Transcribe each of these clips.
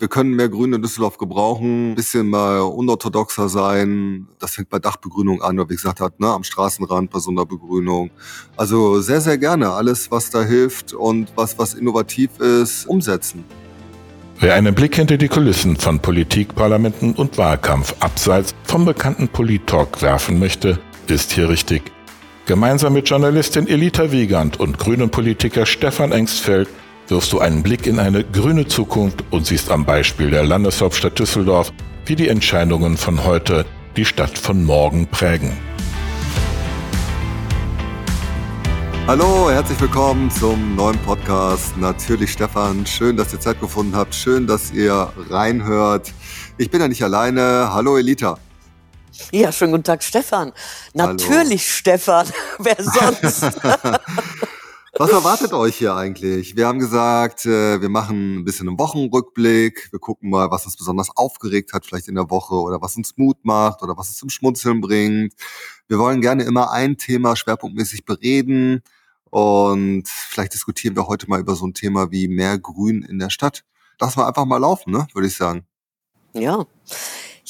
Wir können mehr Grün in Düsseldorf gebrauchen, bisschen mal unorthodoxer sein. Das fängt bei Dachbegrünung an, wie gesagt hat, ne, am Straßenrand bei so einer Begrünung. Also sehr, sehr gerne alles, was da hilft und was, was innovativ ist, umsetzen. Wer einen Blick hinter die Kulissen von Politik, Parlamenten und Wahlkampf abseits vom bekannten Polit-Talk werfen möchte, ist hier richtig. Gemeinsam mit Journalistin Elita Wiegand und grünen Politiker Stefan Engstfeld wirfst du einen Blick in eine grüne Zukunft und siehst am Beispiel der Landeshauptstadt Düsseldorf, wie die Entscheidungen von heute die Stadt von morgen prägen. Hallo, herzlich willkommen zum neuen Podcast. Natürlich Stefan, schön, dass ihr Zeit gefunden habt, schön, dass ihr reinhört. Ich bin ja nicht alleine. Hallo Elita. Ja, schönen guten Tag, Stefan. Natürlich Hallo. Stefan. Wer sonst? Was erwartet euch hier eigentlich? Wir haben gesagt, äh, wir machen ein bisschen einen Wochenrückblick. Wir gucken mal, was uns besonders aufgeregt hat, vielleicht in der Woche oder was uns Mut macht oder was es zum Schmunzeln bringt. Wir wollen gerne immer ein Thema schwerpunktmäßig bereden und vielleicht diskutieren wir heute mal über so ein Thema wie mehr Grün in der Stadt. Lass mal einfach mal laufen, ne? würde ich sagen. Ja.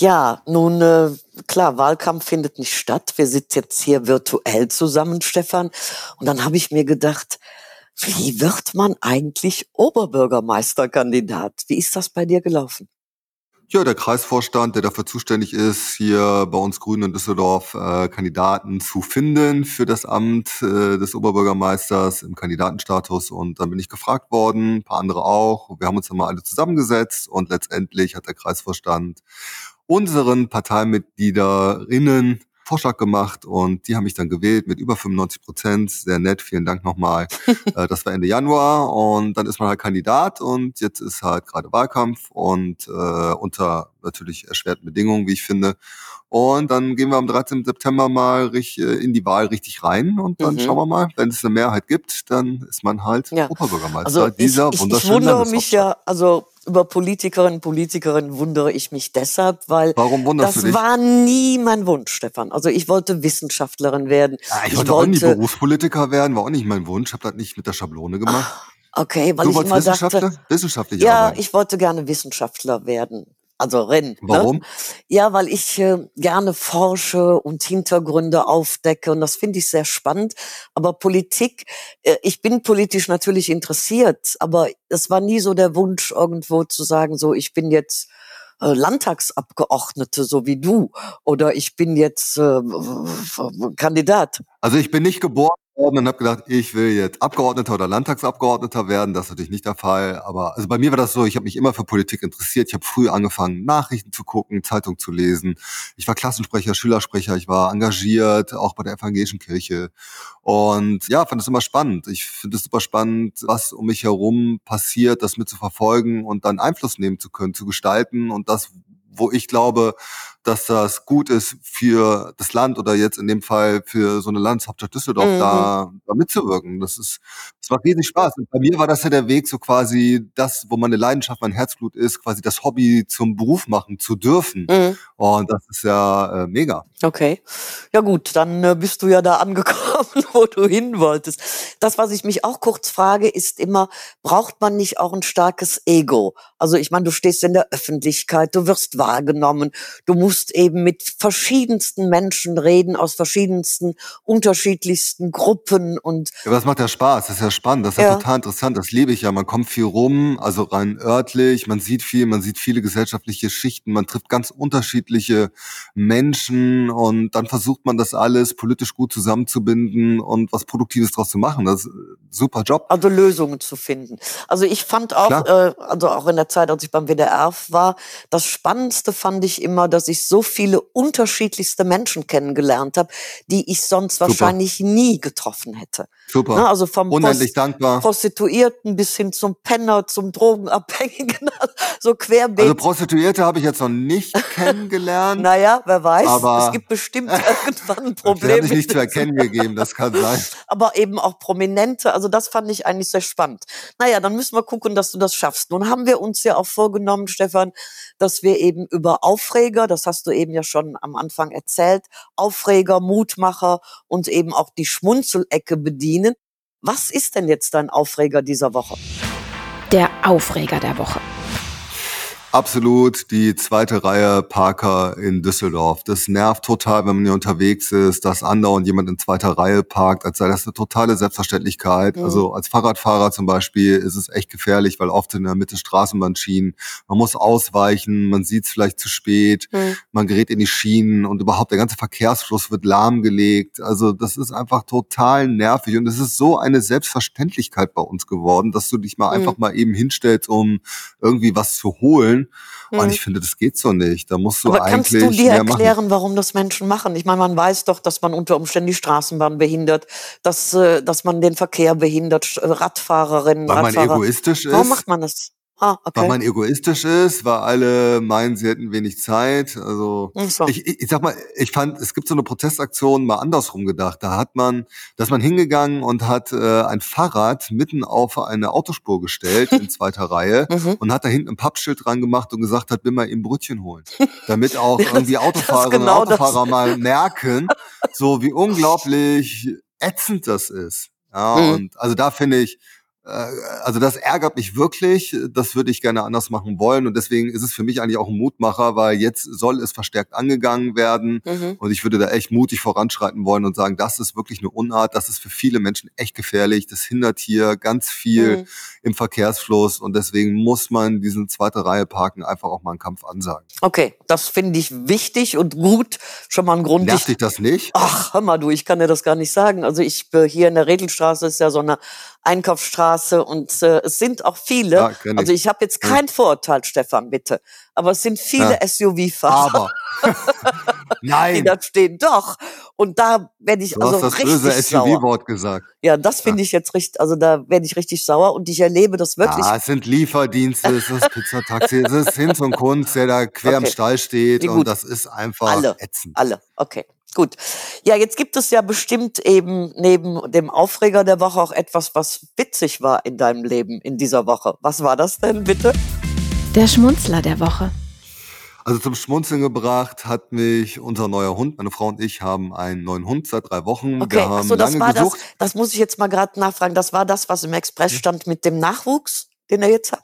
Ja, nun äh, klar, Wahlkampf findet nicht statt. Wir sitzen jetzt hier virtuell zusammen, Stefan. Und dann habe ich mir gedacht, wie wird man eigentlich Oberbürgermeisterkandidat? Wie ist das bei dir gelaufen? Ja, der Kreisvorstand, der dafür zuständig ist, hier bei uns Grünen in Düsseldorf äh, Kandidaten zu finden für das Amt äh, des Oberbürgermeisters im Kandidatenstatus. Und dann bin ich gefragt worden, ein paar andere auch. Wir haben uns dann mal alle zusammengesetzt und letztendlich hat der Kreisvorstand unseren Parteimitgliederinnen Vorschlag gemacht und die haben mich dann gewählt mit über 95 Prozent. Sehr nett, vielen Dank nochmal. Äh, das war Ende Januar und dann ist man halt Kandidat und jetzt ist halt gerade Wahlkampf und äh, unter natürlich erschwerten Bedingungen, wie ich finde. Und dann gehen wir am 13. September mal richtig, äh, in die Wahl richtig rein und dann mhm. schauen wir mal, wenn es eine Mehrheit gibt, dann ist man halt ja. Oberbürgermeister also dieser ich, ich, ich wundere mich ja, also über Politikerinnen und Politikerinnen wundere ich mich deshalb, weil das war nie mein Wunsch, Stefan. Also ich wollte Wissenschaftlerin werden. Ja, ich, ich wollte auch nie Berufspolitiker werden, war auch nicht mein Wunsch. Ich habe das nicht mit der Schablone gemacht. Okay, weil du ich immer Wissenschaftler? dachte, Wissenschaftlich ja, arbeiten. ich wollte gerne Wissenschaftler werden also Rennen. Ne? Warum? Ne? Ja, weil ich äh, gerne forsche und Hintergründe aufdecke und das finde ich sehr spannend. Aber Politik, äh, ich bin politisch natürlich interessiert, aber es war nie so der Wunsch irgendwo zu sagen, so ich bin jetzt äh, Landtagsabgeordnete, so wie du, oder ich bin jetzt äh, Kandidat. Also ich bin nicht geboren worden und habe gedacht, ich will jetzt Abgeordneter oder Landtagsabgeordneter werden. Das ist natürlich nicht der Fall. Aber also bei mir war das so, ich habe mich immer für Politik interessiert. Ich habe früh angefangen, Nachrichten zu gucken, Zeitung zu lesen. Ich war Klassensprecher, Schülersprecher, ich war engagiert, auch bei der evangelischen Kirche. Und ja, fand es immer spannend. Ich finde es super spannend, was um mich herum passiert, das mit zu verfolgen und dann Einfluss nehmen zu können, zu gestalten und das, wo ich glaube, dass das gut ist für das Land oder jetzt in dem Fall für so eine Landeshauptstadt Düsseldorf mhm. da, da mitzuwirken. Das ist, das macht riesig Spaß. Und bei mir war das ja der Weg, so quasi das, wo meine Leidenschaft, mein Herzblut ist, quasi das Hobby zum Beruf machen zu dürfen. Mhm. Und das ist ja äh, mega. Okay. Ja gut, dann äh, bist du ja da angekommen, wo du hin wolltest. Das, was ich mich auch kurz frage, ist immer, braucht man nicht auch ein starkes Ego? Also ich meine, du stehst in der Öffentlichkeit, du wirst wahrgenommen, du musst eben mit verschiedensten Menschen reden, aus verschiedensten, unterschiedlichsten Gruppen und. Ja, aber das macht ja Spaß, das ist ja spannend, das ist ja, ja total interessant, das liebe ich ja. Man kommt viel rum, also rein örtlich, man sieht viel, man sieht viele gesellschaftliche Schichten, man trifft ganz unterschiedliche Menschen und dann versucht man das alles politisch gut zusammenzubinden und was Produktives draus zu machen. Das ist ein super Job. Also Lösungen zu finden. Also ich fand auch, äh, also auch in der Zeit, als ich beim WDR war, das Spannendste fand ich immer, dass ich so viele unterschiedlichste Menschen kennengelernt habe, die ich sonst Super. wahrscheinlich nie getroffen hätte. Super. Ne, also vom Unendlich Prost dankbar. Prostituierten bis hin zum Penner, zum Drogenabhängigen, so querbeet. Also Prostituierte habe ich jetzt noch nicht kennengelernt. naja, wer weiß. Aber es gibt bestimmt irgendwann ein Problem. Die haben sich nicht zu erkennen gegeben, das kann sein. Aber eben auch Prominente, also das fand ich eigentlich sehr spannend. Naja, dann müssen wir gucken, dass du das schaffst. Nun haben wir uns ja auch vorgenommen, Stefan, dass wir eben über Aufreger, das hast du eben ja schon am Anfang erzählt, Aufreger, Mutmacher und eben auch die Schmunzelecke bedienen. Was ist denn jetzt dein Aufreger dieser Woche? Der Aufreger der Woche. Absolut die zweite Reihe Parker in Düsseldorf. Das nervt total, wenn man hier unterwegs ist, dass andauernd jemand in zweiter Reihe parkt, als sei das eine totale Selbstverständlichkeit. Mhm. Also als Fahrradfahrer zum Beispiel ist es echt gefährlich, weil oft in der Mitte Straßenbahnschienen, man muss ausweichen, man sieht es vielleicht zu spät, mhm. man gerät in die Schienen und überhaupt der ganze Verkehrsfluss wird lahmgelegt. Also das ist einfach total nervig und es ist so eine Selbstverständlichkeit bei uns geworden, dass du dich mal mhm. einfach mal eben hinstellst, um irgendwie was zu holen wollen. Mhm. Und ich finde, das geht so nicht. Da musst du Aber eigentlich. Kannst du dir erklären, machen. warum das Menschen machen? Ich meine, man weiß doch, dass man unter Umständen die Straßenbahn behindert, dass, äh, dass man den Verkehr behindert, Radfahrerinnen, Weil Radfahrer. man egoistisch ist. Warum macht man das? Ah, okay. Weil man egoistisch ist, weil alle meinen, sie hätten wenig Zeit. Also so. ich, ich, ich sag mal, ich fand, es gibt so eine Protestaktion mal andersrum gedacht. Da hat man, da ist man hingegangen und hat äh, ein Fahrrad mitten auf eine Autospur gestellt in zweiter Reihe mhm. und hat da hinten ein Pappschild dran gemacht und gesagt hat, will mal eben Brötchen holen. Damit auch irgendwie Autofahrerinnen genau und Autofahrer das. mal merken, so wie unglaublich ätzend das ist. Ja, mhm. und also da finde ich, also das ärgert mich wirklich. Das würde ich gerne anders machen wollen. Und deswegen ist es für mich eigentlich auch ein Mutmacher, weil jetzt soll es verstärkt angegangen werden. Mhm. Und ich würde da echt mutig voranschreiten wollen und sagen, das ist wirklich eine Unart. Das ist für viele Menschen echt gefährlich. Das hindert hier ganz viel mhm. im Verkehrsfluss. Und deswegen muss man diesen zweite Reihe Parken einfach auch mal einen Kampf ansagen. Okay, das finde ich wichtig und gut. Schon mal ein Grund. Nervt dich das nicht? Ach, hör mal du, ich kann dir das gar nicht sagen. Also ich äh, hier in der Redelstraße ist ja so eine Einkaufsstraße und äh, es sind auch viele. Ja, ich. Also ich habe jetzt kein. Vorurteil, Stefan, bitte, aber es sind viele. SUV-Fahrer. Aber nein, die da stehen doch. Und da werde ich du also hast das richtig böse SUV-Wort gesagt. Ja, das finde ich jetzt richtig. Also da werde ich richtig sauer und ich erlebe das wirklich. Ja, es sind Lieferdienste, es ist Pizzataxi, es ist Hinz und Kunst, der da quer okay. im Stall steht und das ist einfach alle, ätzend. Alle, okay. Gut. Ja, jetzt gibt es ja bestimmt eben neben dem Aufreger der Woche auch etwas, was witzig war in deinem Leben in dieser Woche. Was war das denn bitte? Der Schmunzler der Woche. Also zum Schmunzeln gebracht hat mich unser neuer Hund. Meine Frau und ich haben einen neuen Hund seit drei Wochen. Okay, Wir haben so, das war gesucht. das. Das muss ich jetzt mal gerade nachfragen. Das war das, was im Express stand mit dem Nachwuchs? den er jetzt hat?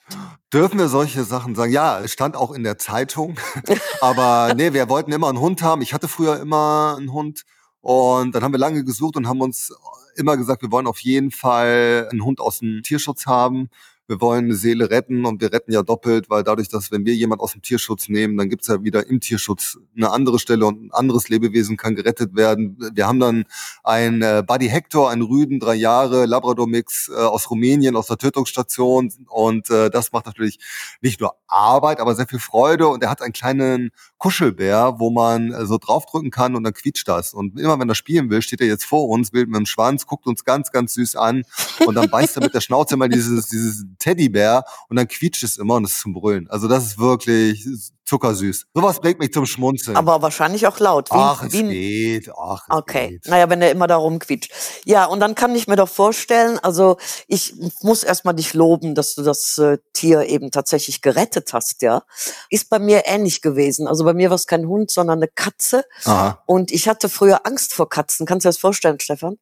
Dürfen wir solche Sachen sagen? Ja, es stand auch in der Zeitung. Aber nee, wir wollten immer einen Hund haben. Ich hatte früher immer einen Hund. Und dann haben wir lange gesucht und haben uns immer gesagt, wir wollen auf jeden Fall einen Hund aus dem Tierschutz haben wir wollen eine Seele retten und wir retten ja doppelt, weil dadurch, dass wenn wir jemand aus dem Tierschutz nehmen, dann gibt's ja wieder im Tierschutz eine andere Stelle und ein anderes Lebewesen kann gerettet werden. Wir haben dann ein äh, Buddy Hector, ein Rüden, drei Jahre, Labrador-Mix äh, aus Rumänien, aus der Tötungsstation und äh, das macht natürlich nicht nur Arbeit, aber sehr viel Freude und er hat einen kleinen Kuschelbär, wo man äh, so draufdrücken kann und dann quietscht das. Und immer wenn er spielen will, steht er jetzt vor uns, bildet mit dem Schwanz, guckt uns ganz, ganz süß an und dann beißt er mit der Schnauze immer dieses, dieses Teddybär und dann quietscht es immer und es ist zum Brüllen. Also das ist wirklich zuckersüß. Sowas bringt mich zum Schmunzeln. Aber wahrscheinlich auch laut. Wie, Ach, es wie geht. Ach, es okay. Geht. Naja, wenn er immer darum quietscht. Ja, und dann kann ich mir doch vorstellen, also ich muss erstmal dich loben, dass du das äh, Tier eben tatsächlich gerettet hast, ja. Ist bei mir ähnlich gewesen. Also bei mir war es kein Hund, sondern eine Katze. Aha. Und ich hatte früher Angst vor Katzen. Kannst du dir das vorstellen, Stefan?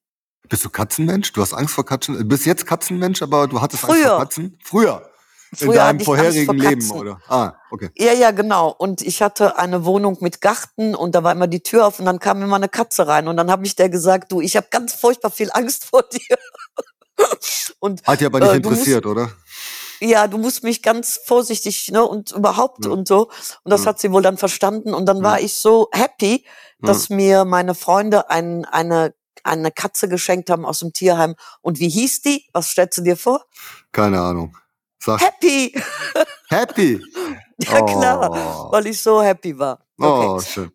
Bist du Katzenmensch? Du hast Angst vor Katzen? Du bist jetzt Katzenmensch, aber du hattest Früher. Angst vor Katzen? Früher. Früher in deinem vorherigen Leben, oder? Ah, okay. Ja, ja, genau. Und ich hatte eine Wohnung mit Garten und da war immer die Tür auf und dann kam immer eine Katze rein und dann habe ich der gesagt, du, ich habe ganz furchtbar viel Angst vor dir. und, Hat dich aber nicht äh, interessiert, musst, oder? Ja, du musst mich ganz vorsichtig, ne, und überhaupt ja. und so. Und das ja. hat sie wohl dann verstanden und dann ja. war ich so happy, dass mir meine Freunde ein, eine eine Katze geschenkt haben aus dem Tierheim. Und wie hieß die? Was stellst du dir vor? Keine Ahnung. Sag. Happy! Happy! ja, klar, oh. weil ich so happy war. Okay. Oh, schön.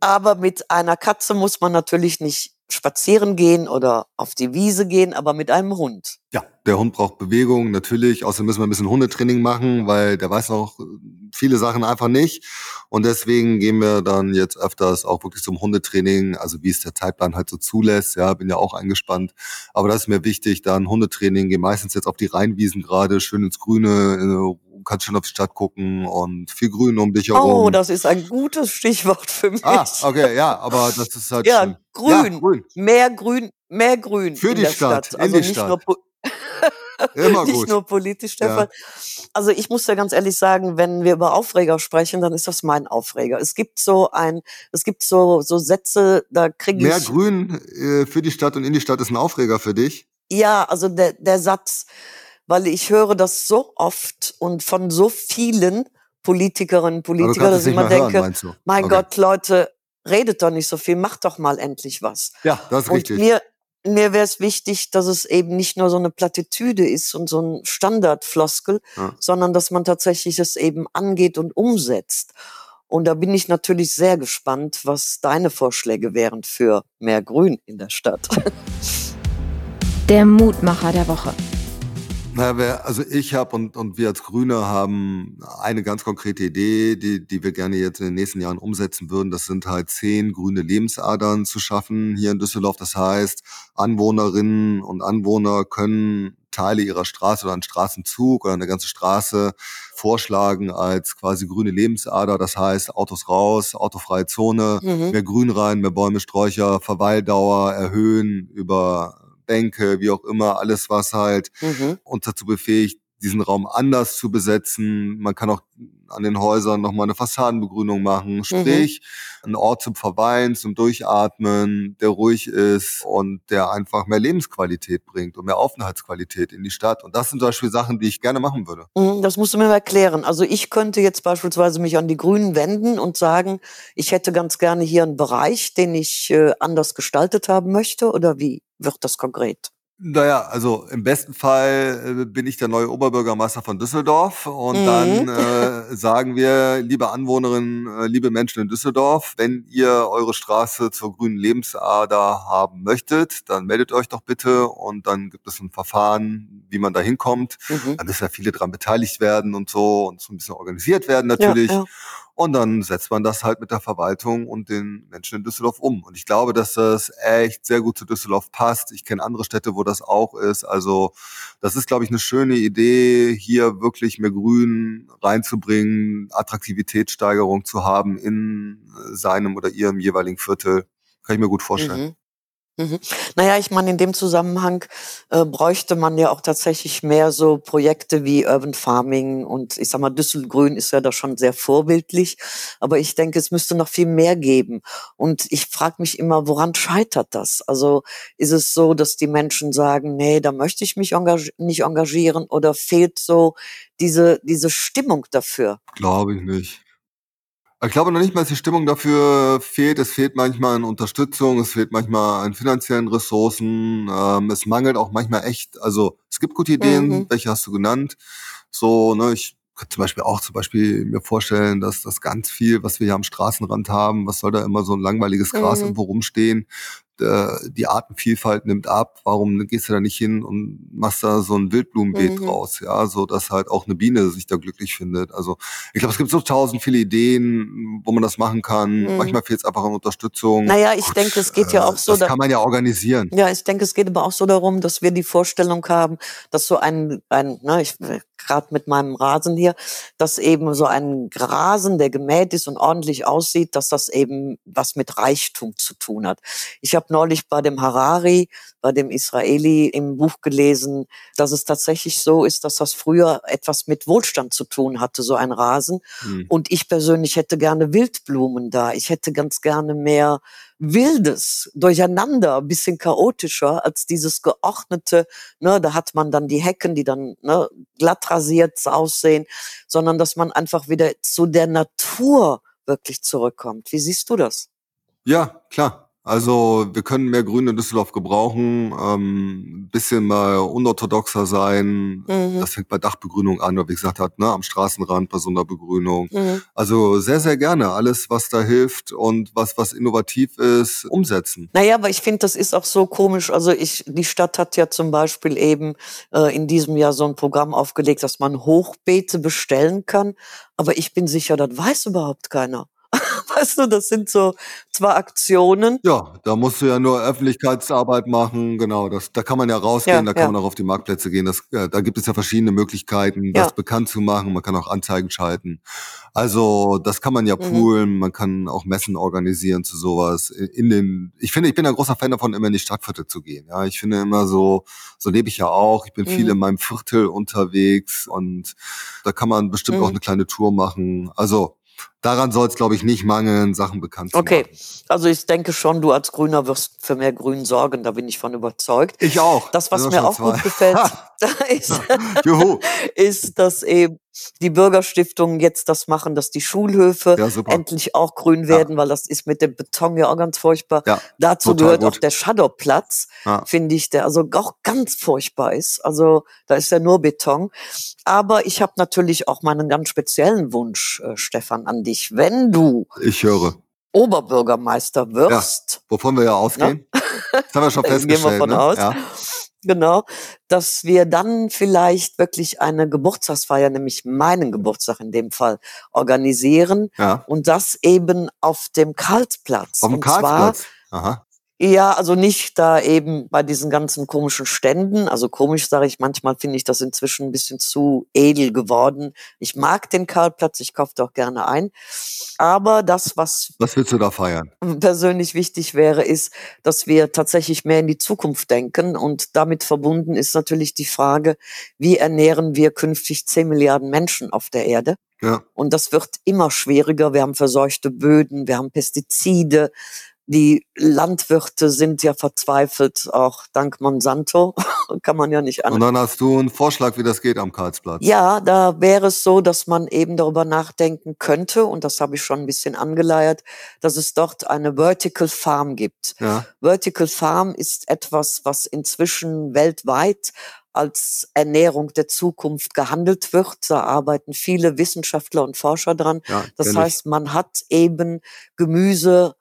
Aber mit einer Katze muss man natürlich nicht spazieren gehen oder auf die Wiese gehen, aber mit einem Hund. Ja, der Hund braucht Bewegung, natürlich. Außerdem müssen wir ein bisschen Hundetraining machen, weil der weiß noch viele Sachen einfach nicht. Und deswegen gehen wir dann jetzt öfters auch wirklich zum Hundetraining, also wie es der Zeitplan halt so zulässt. Ja, bin ja auch eingespannt. Aber das ist mir wichtig, dann Hundetraining, gehe meistens jetzt auf die Rheinwiesen gerade, schön ins Grüne, kannst schon auf die Stadt gucken und viel Grün um dich herum. Oh, das ist ein gutes Stichwort für mich. Ah, okay, ja, aber das ist halt. ja, grün. ja grün. Mehr Grün, mehr Grün. Für die Stadt, Stadt, Also in die Stadt. Immer Nicht gut. nur politisch der Ja. Also ich muss ja ganz ehrlich sagen, wenn wir über Aufreger sprechen, dann ist das mein Aufreger. Es gibt so ein, es gibt so, so Sätze, da kriege Mehr ich. Grün äh, für die Stadt und in die Stadt ist ein Aufreger für dich. Ja, also der, der Satz, weil ich höre das so oft und von so vielen Politikerinnen und Aber du Politiker, kannst dass ich immer mehr hören, denke, du? mein Okay. Gott, Leute, redet doch nicht so viel, macht doch mal endlich was. Ja, das ist Und richtig. mir, mir wäre es wichtig, dass es eben nicht nur so eine Plattitüde ist und so ein Standardfloskel, Ja. sondern dass man tatsächlich es eben angeht und umsetzt. Und da bin ich natürlich sehr gespannt, was deine Vorschläge wären für mehr Grün in der Stadt. Der Mutmacher der Woche. Na, wer, also ich habe und, und wir als Grüne haben eine ganz konkrete Idee, die, die wir gerne jetzt in den nächsten Jahren umsetzen würden. Das sind halt zehn grüne Lebensadern zu schaffen hier in Düsseldorf. Das heißt, Anwohnerinnen und Anwohner können Teile ihrer Straße oder einen Straßenzug oder eine ganze Straße vorschlagen als quasi grüne Lebensader. Das heißt, Autos raus, autofreie Zone, Mhm. mehr Grün rein, mehr Bäume, Sträucher, Verweildauer erhöhen über Bänke, wie auch immer, alles was halt Mhm. uns dazu befähigt, diesen Raum anders zu besetzen. Man kann auch an den Häusern nochmal eine Fassadenbegrünung machen. Sprich, ein Ort zum Verweilen, zum Durchatmen, der ruhig ist und der einfach mehr Lebensqualität bringt und mehr Aufenthaltsqualität in die Stadt. Und das sind zum Beispiel Sachen, die ich gerne machen würde. Mhm, Das musst du mir mal erklären. Also ich könnte jetzt beispielsweise mich an die Grünen wenden und sagen, ich hätte ganz gerne hier einen Bereich, den ich äh, anders gestaltet haben möchte. Oder wie wird das konkret? Naja, also im besten Fall äh, bin ich der neue Oberbürgermeister von Düsseldorf und Mhm. dann äh, sagen wir, liebe Anwohnerinnen, äh, liebe Menschen in Düsseldorf, wenn ihr eure Straße zur grünen Lebensader haben möchtet, dann meldet euch doch bitte und dann gibt es ein Verfahren, wie man da hinkommt. Mhm. Da müssen ja viele dran beteiligt werden und so und so ein bisschen organisiert werden natürlich. Ja, ja. Und dann setzt man das halt mit der Verwaltung und den Menschen in Düsseldorf um. Und ich glaube, dass das echt sehr gut zu Düsseldorf passt. Ich kenne andere Städte, wo das auch ist. Also das ist, glaube ich, eine schöne Idee, hier wirklich mehr Grün reinzubringen, Attraktivitätssteigerung zu haben in seinem oder ihrem jeweiligen Viertel. Kann ich mir gut vorstellen. Mhm. Mhm. Naja, ich meine, in dem Zusammenhang äh, bräuchte man ja auch tatsächlich mehr so Projekte wie Urban Farming und ich sag mal, Düsselgrün ist ja da schon sehr vorbildlich, aber ich denke, es müsste noch viel mehr geben. Und ich frage mich immer, woran scheitert das? Also ist es so, dass die Menschen sagen, nee, da möchte ich mich engag nicht engagieren oder fehlt so diese, diese Stimmung dafür? Glaube ich nicht. Ich glaube noch nicht mal, dass die Stimmung dafür fehlt. Es fehlt manchmal an Unterstützung, es fehlt manchmal an finanziellen Ressourcen. Ähm, es mangelt auch manchmal echt. Also es gibt gute Ideen, Mhm. welche hast du genannt? So, ne, ich könnte zum Beispiel auch zum Beispiel mir vorstellen, dass das ganz viel, was wir hier am Straßenrand haben, was soll da immer so ein langweiliges Gras Mhm. irgendwo rumstehen? Äh, Die Artenvielfalt nimmt ab. Warum gehst du da nicht hin und machst da so ein Wildblumenbeet Mhm. draus? Ja, so dass halt auch eine Biene sich da glücklich findet. Also ich glaube, es gibt so tausend viele Ideen, wo man das machen kann. Mhm. Manchmal fehlt es einfach an Unterstückung. Naja, ich denke, es geht ja Äh, auch so, Das da- kann man ja organisieren. Ja, ich denke, es geht aber auch so darum, dass wir die Vorstellung haben, dass so ein, ein ne, ich gerade mit meinem Rasen hier, dass eben so ein Rasen, der gemäht ist und ordentlich aussieht, dass das eben was mit Reichtum zu tun hat. Ich habe neulich bei dem Harari, bei dem Israeli im Buch gelesen, dass es tatsächlich so ist, dass das früher etwas mit Wohlstand zu tun hatte, so ein Rasen. Hm. Und ich persönlich hätte gerne Wildblumen da. Ich hätte ganz gerne mehr Wildes, Durcheinander, ein bisschen chaotischer als dieses geordnete, ne, da hat man dann die Hecken, die dann ne, glatt rasiert aussehen, sondern dass man einfach wieder zu der Natur wirklich zurückkommt. Wie siehst du das? Ja, klar. Also wir können mehr Grün in Düsseldorf gebrauchen, ähm, ein bisschen mal unorthodoxer sein. Mhm. Das fängt bei Dachbegrünung an, oder wie gesagt hat, ne, am Straßenrand bei so einer Begrünung. Mhm. Also sehr, sehr gerne alles, was da hilft und was, was innovativ ist, umsetzen. Naja, aber ich finde, das ist auch so komisch. Also ich, die Stadt hat ja zum Beispiel eben äh, in diesem Jahr so ein Programm aufgelegt, dass man Hochbeete bestellen kann. Aber ich bin sicher, das weiß überhaupt keiner. Weißt du, das sind so zwar Aktionen. Ja, da musst du ja nur Öffentlichkeitsarbeit machen, genau. Das, da kann man ja rausgehen, Ja, da kann ja. man auch auf die Marktplätze gehen. Das, ja, da gibt es ja verschiedene Möglichkeiten, das Ja. bekannt zu machen. Man kann auch Anzeigen schalten. Also das kann man ja Mhm. poolen, man kann auch Messen organisieren zu sowas. In den, ich finde, ich bin ein großer Fan davon, immer in die Stadtviertel zu gehen. Ja, ich finde immer so, so lebe ich ja auch. Ich bin viel Mhm. in meinem Viertel unterwegs und da kann man bestimmt auch Mhm. eine kleine Tour machen. Also daran soll es, glaube ich, nicht mangeln, Sachen bekannt zu Okay. machen. Also ich denke schon, du als Grüner wirst für mehr Grün sorgen, da bin ich von überzeugt. Ich auch. Das, was mir auch schon gut zwei. gefällt, ist, ist, dass eben die Bürgerstiftungen jetzt das machen, dass die Schulhöfe Ja, endlich auch grün Ja. werden, weil das ist mit dem Beton ja auch ganz furchtbar. Ja, Dazu gehört gut. auch der Shadowplatz, Ja. finde ich, der also auch ganz furchtbar ist. Also da ist ja nur Beton. Aber ich habe natürlich auch meinen ganz speziellen Wunsch, äh, Stefan, an dich. Wenn du Ich höre. Oberbürgermeister wirst, Wovon wir ja ausgehen. Das haben wir schon Da gehen wir festgestellt. von ne? aus. Genau, dass wir dann vielleicht wirklich eine Geburtstagsfeier, nämlich meinen Geburtstag in dem Fall, organisieren ja. und das eben auf dem Karlsplatz. Auf dem und zwar. Aha. Ja, also nicht da eben bei diesen ganzen komischen Ständen. Also komisch sage ich, manchmal finde ich das inzwischen ein bisschen zu edel geworden. Ich mag den Karlplatz, ich kaufe doch gerne ein. Aber das, was Was willst du da feiern? persönlich wichtig wäre, ist, dass wir tatsächlich mehr in die Zukunft denken. Und damit verbunden ist natürlich die Frage, wie ernähren wir künftig 10 Milliarden Menschen auf der Erde? Ja. Und das wird immer schwieriger. Wir haben verseuchte Böden, wir haben Pestizide. Die Landwirte sind ja verzweifelt, auch dank Monsanto. Kann man ja nicht Und an. dann hast du einen Vorschlag, wie das geht am Karlsplatz. Ja, da wäre es so, dass man eben darüber nachdenken könnte, und das habe ich schon ein bisschen angeleiert, dass es dort eine Vertical Farm gibt. Ja. Vertical Farm ist etwas, was inzwischen weltweit als Ernährung der Zukunft gehandelt wird. Da arbeiten viele Wissenschaftler und Forscher dran. ja Das heißt, man hat eben Gemüse,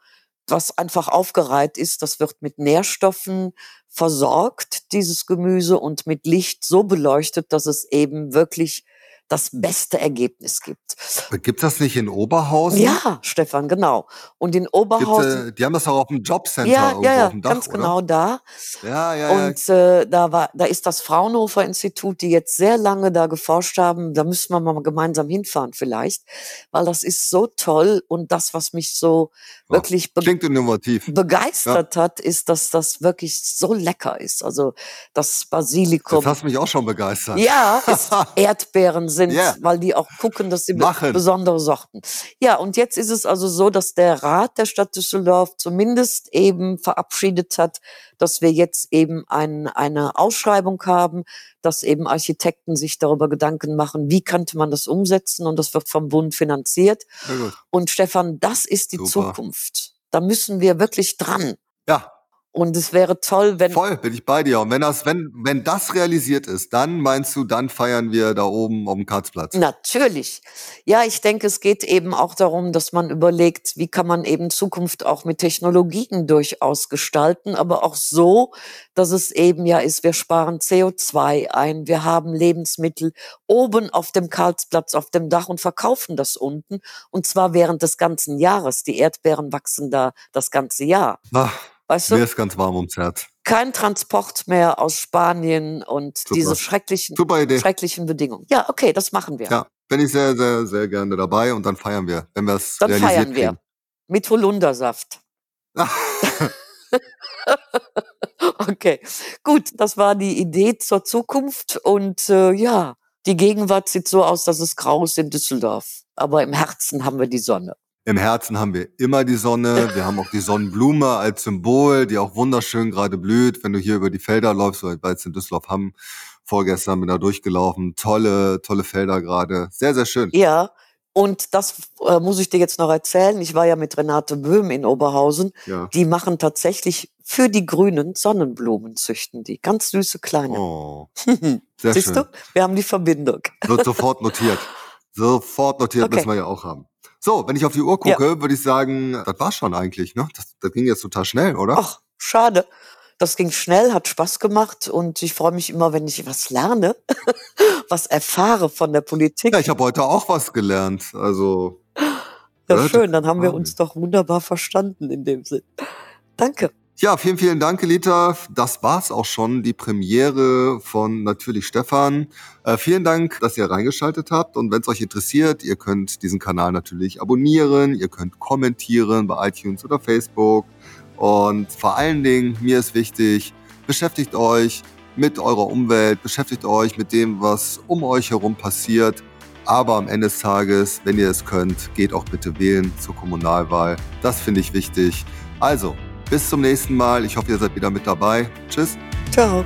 was einfach aufgereiht ist. Das wird mit Nährstoffen versorgt, dieses Gemüse, und mit Licht so beleuchtet, dass es eben wirklich das beste Ergebnis gibt. Gibt das nicht in Oberhausen? Ja, Stefan, genau. Und in Gibt's, Oberhausen. äh, die haben das auch auf dem Jobcenter Ja, irgendwo ja, ja, auf dem Dach, ganz oder? genau da. Ja, ja, ja. Und äh, da war, da ist das Fraunhofer Institut, die jetzt sehr lange da geforscht haben. Da müssen wir mal gemeinsam hinfahren vielleicht, weil das ist so toll und das, was mich so Ja. wirklich be begeistert hat, ist, dass das wirklich so lecker ist. Also das Basilikum. Hast du mich auch schon begeistert. Ja, es Erdbeeren sind, Ja. weil die auch gucken, dass sie Machen. besondere Sorten. Ja, und jetzt ist es also so, dass der Rat der Stadt Düsseldorf zumindest eben verabschiedet hat, dass wir jetzt eben ein, eine Ausschreibung haben, dass eben Architekten sich darüber Gedanken machen, wie könnte man das umsetzen und das wird vom Bund finanziert. Und Stefan, das ist die Super. Zukunft. Da müssen wir wirklich dran. Ja, Und es wäre toll, wenn voll, bin ich bei dir. Und wenn das, wenn, wenn das realisiert ist, dann meinst du, dann feiern wir da oben auf dem Karlsplatz. Natürlich. Ja, ich denke, es geht eben auch darum, dass man überlegt, wie kann man eben Zukunft auch mit Technologien durchaus gestalten, aber auch so, dass es eben ja ist, wir sparen CO2 ein, wir haben Lebensmittel oben auf dem Karlsplatz, auf dem Dach und verkaufen das unten. Und zwar während des ganzen Jahres. Die Erdbeeren wachsen da das ganze Jahr. Ach, Weißt mir du? ist ganz warm ums Herz. Kein Transport mehr aus Spanien und Super. diese schrecklichen, schrecklichen Bedingungen. Ja, okay, das machen wir. Ja, bin ich sehr, sehr, sehr gerne dabei und dann feiern wir, wenn wir es Dann feiern wir. kriegen. Mit Holundersaft. Okay, gut, das war die Idee zur Zukunft und äh, ja, die Gegenwart sieht so aus, dass es grau ist in Düsseldorf, aber im Herzen haben wir die Sonne. Im Herzen haben wir immer die Sonne. Wir haben auch die Sonnenblume als Symbol, die auch wunderschön gerade blüht. Wenn du hier über die Felder läufst, weil wir jetzt in Düsseldorf haben, vorgestern bin da durchgelaufen. Tolle, tolle Felder gerade. Sehr, sehr schön. Ja, und das äh, muss ich dir jetzt noch erzählen. Ich war ja mit Renate Böhm in Oberhausen. Ja. Die machen tatsächlich für die Grünen Sonnenblumen züchten die. Ganz süße kleine. Oh, sehr Siehst schön. du? Wir haben die Verbindung. Wird sofort notiert. Sofort notiert Okay. müssen wir ja auch haben. So, wenn ich auf die Uhr gucke, würde ich sagen, das war's schon eigentlich, ne? Das, das ging jetzt total schnell, oder? Ach, schade. Das ging schnell, hat Spaß gemacht und ich freue mich immer, wenn ich was lerne, was erfahre von der Politik. Ja, ich habe heute auch was gelernt. Also Ja, schön, dann haben wir uns doch wunderbar verstanden in dem Sinn. Danke. Ja, vielen, vielen Dank, Elita. Das war's auch schon, die Premiere von Natürlich Stefan. Äh, vielen Dank, dass ihr reingeschaltet habt. Und wenn es euch interessiert, ihr könnt diesen Kanal natürlich abonnieren, ihr könnt kommentieren bei iTunes oder Facebook. Und vor allen Dingen, mir ist wichtig, beschäftigt euch mit eurer Umwelt, beschäftigt euch mit dem, was um euch herum passiert. Aber am Ende des Tages, wenn ihr es könnt, geht auch bitte wählen zur Kommunalwahl. Das finde ich wichtig. Also, bis zum nächsten Mal. Ich hoffe, ihr seid wieder mit dabei. Tschüss. Ciao.